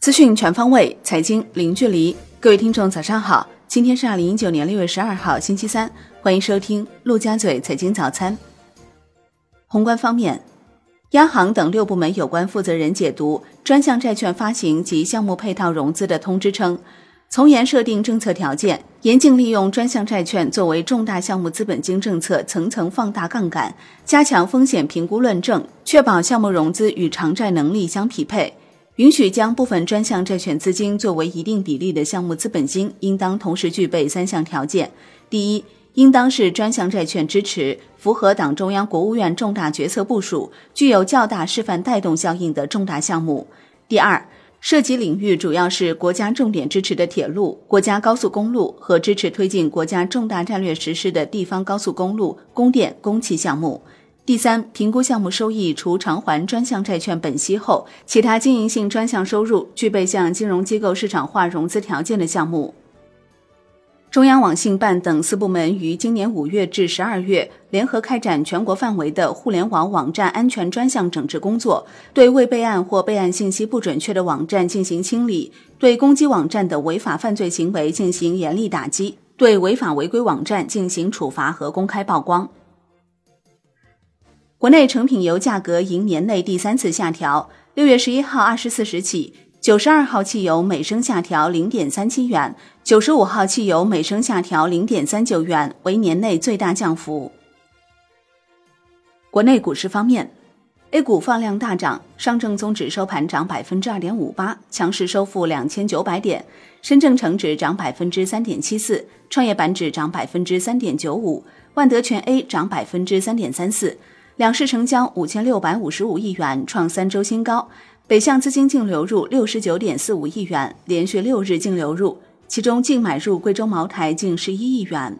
资讯全方位，财经零距离。各位听众，早上好！今天是二零一九年六月十二号，星期三。欢迎收听陆家嘴财经早餐。宏观方面，央行等六部门有关负责人解读专项债券发行及项目配套融资的通知称，从严设定政策条件，严禁利用专项债券作为重大项目资本金政策层层放大杠杆，加强风险评估论证，确保项目融资与偿债能力相匹配。允许将部分专项债券资金作为一定比例的项目资本金，应当同时具备三项条件：第一，应当是专项债券支持符合党中央、国务院重大决策部署、具有较大示范带动效应的重大项目；第二，涉及领域主要是国家重点支持的铁路、国家高速公路和支持推进国家重大战略实施的地方高速公路、供电、供气项目。第三，评估项目收益除偿还专项债券本息后，其他经营性专项收入具备向金融机构市场化融资条件的项目。中央网信办等四部门于今年五月至十二月联合开展全国范围的互联网网站安全专项整治工作，对未备案或备案信息不准确的网站进行清理，对攻击网站的违法犯罪行为进行严厉打击，对违法违规网站进行处罚和公开曝光。国内成品油价格迎年内第三次下调，六月十一号二十四时起，九十二号汽油每升下调零点三七元，九十五号汽油每升下调零点三九元，为年内最大降幅。国内股市方面，A 股放量大涨，上证综指收盘涨百分之二点五八，强势收复两千九百点；深证成指涨百分之三点七四，创业板指涨百分之三点九五，万德全 A 涨百分之三点三四。两市成交五千六百五十五亿元，创三周新高。北向资金净流入六十九点四五亿元，连续六日净流入，其中净买入贵州茅台近十一亿元。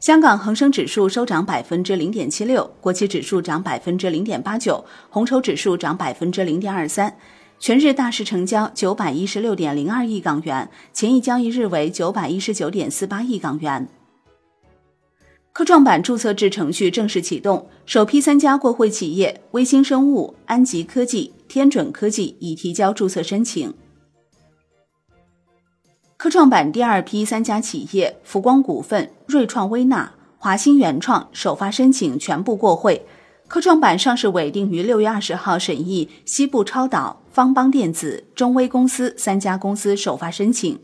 香港恒生指数收涨百分之零点七六，国企指数涨百分之零点八九，红筹指数涨百分之零点二三。全日大市成交九百一十六点零二亿港元，前一交易日为九百一十九点四八亿港元。科创板注册制程序正式启动，首批三家过会企业微星生物、安吉科技、天准科技已提交注册申请。科创板第二批三家企业福光股份、瑞创微纳、华兴原创首发申请全部过会。科创板上市委定于六月二十号审议西部超导、方邦电子、中微公司三家公司首发申请。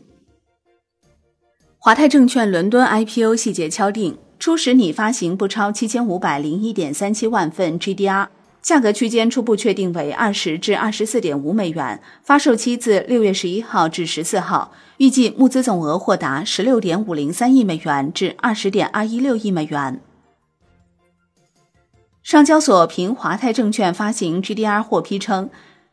华泰证券伦敦 IPO 细节敲定。初始拟发行不超七千五百零一点三七万份 GDR，价格区间初步确定为二十至二十四点五美元，发售期自六月十一号至十四号，预计募资总额或达十六点五零三亿美元至二十点二一六亿美元。上交所凭华泰证券发行 GDR 获批称。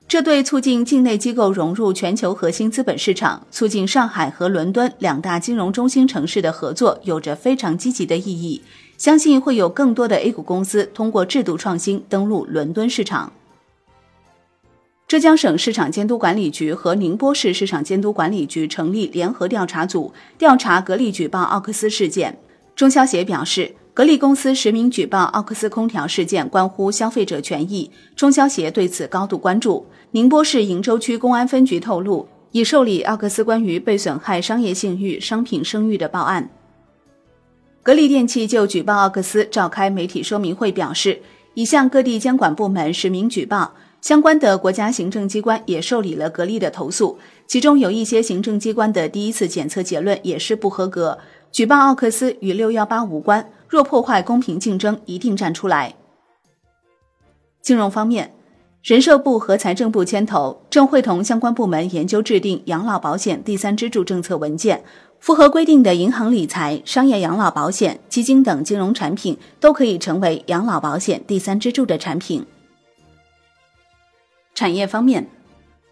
这对促进境内机构融入全球核心资本市场、促进上海和伦敦两大金融中心城市的合作有着非常积极的意义。相信会有更多的 A 股公司通过制度创新登陆伦敦市场。浙江省市场监督管理局和宁波市市场监督管理局成立联合调查组，调查格力举报奥克斯事件。中消协表示。格力公司实名举报奥克斯空调事件，关乎消费者权益，中消协对此高度关注。宁波市鄞州区公安分局透露，已受理奥克斯关于被损害商业信誉、商品声誉的报案。格力电器就举报奥克斯召开媒体说明会，表示已向各地监管部门实名举报，相关的国家行政机关也受理了格力的投诉，其中有一些行政机关的第一次检测结论也是不合格。举报奥克斯与六幺八无关。若破坏公平竞争，一定站出来。金融方面，人社部和财政部牵头，正会同相关部门研究制定养老保险第三支柱政策文件。符合规定的银行理财、商业养老保险、基金等金融产品都可以成为养老保险第三支柱的产品。产业方面，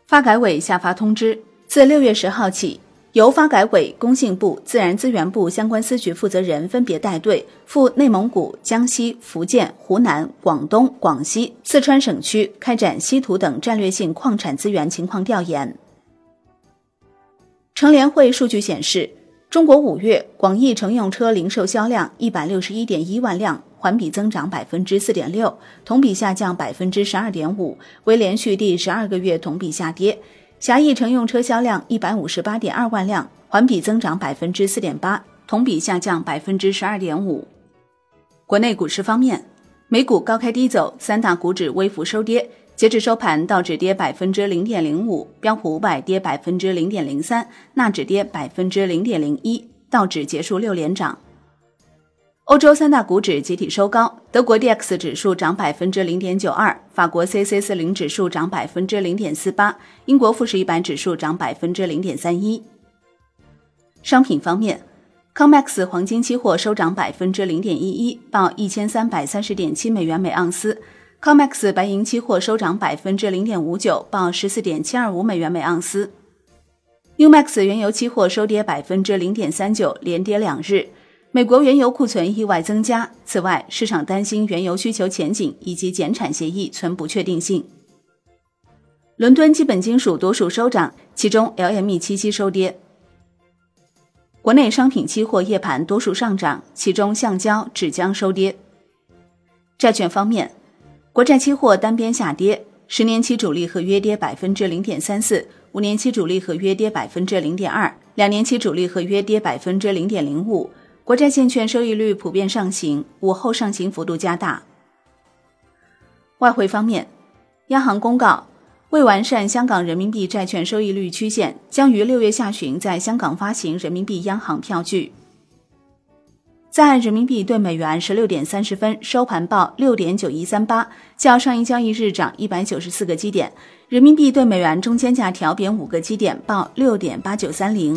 发改委下发通知，自六月十号起。由发改委、工信部、自然资源部相关司局负责人分别带队赴内蒙古、江西、福建、湖南、广东、广西、四川省区开展稀土等战略性矿产资源情况调研。乘联会数据显示。中国五月广义乘用车零售销量一百六十一点一万辆，环比增长百分之四点六，同比下降百分之十二点五，为连续第十二个月同比下跌。狭义乘用车销量一百五十八点二万辆，环比增长百分之四点八，同比下降百分之十二点五。国内股市方面，美股高开低走，三大股指微幅收跌。截至收盘，道指跌百分之零点零五，标普五百跌百分之零点零三，纳指跌百分之零点零一，道指结束六连涨。欧洲三大股指集体收高，德国 D X 指数涨百分之零点九二，法国 C C 四零指数涨百分之零点四八，英国富时一百指数涨百分之零点三一。商品方面，COMEX 黄金期货收涨百分之零点一一，报一千三百三十点七美元每盎司。COMEX 白银期货收涨百分之零点五九，报十四点七二五美元每盎司。UMAX 原油期货收跌百分之零点三九，连跌两日。美国原油库存意外增加。此外，市场担心原油需求前景以及减产协议存不确定性。伦敦基本金属多数收涨，其中 LME 七七收跌。国内商品期货夜盘多数上涨，其中橡胶、纸浆收跌。债券方面。国债期货单边下跌，十年期主力合约跌百分之零点三四，五年期主力合约跌百分之零点二，两年期主力合约跌百分之零点零五。国债现券收益率普遍上行，午后上行幅度加大。外汇方面，央行公告，为完善香港人民币债券收益率曲线，将于六月下旬在香港发行人民币央行票据。在人民币对美元十六点三十分收盘报六点九一三八，较上一交易日涨一百九十四个基点。人民币对美元中间价调贬五个基点，报六点八九三零。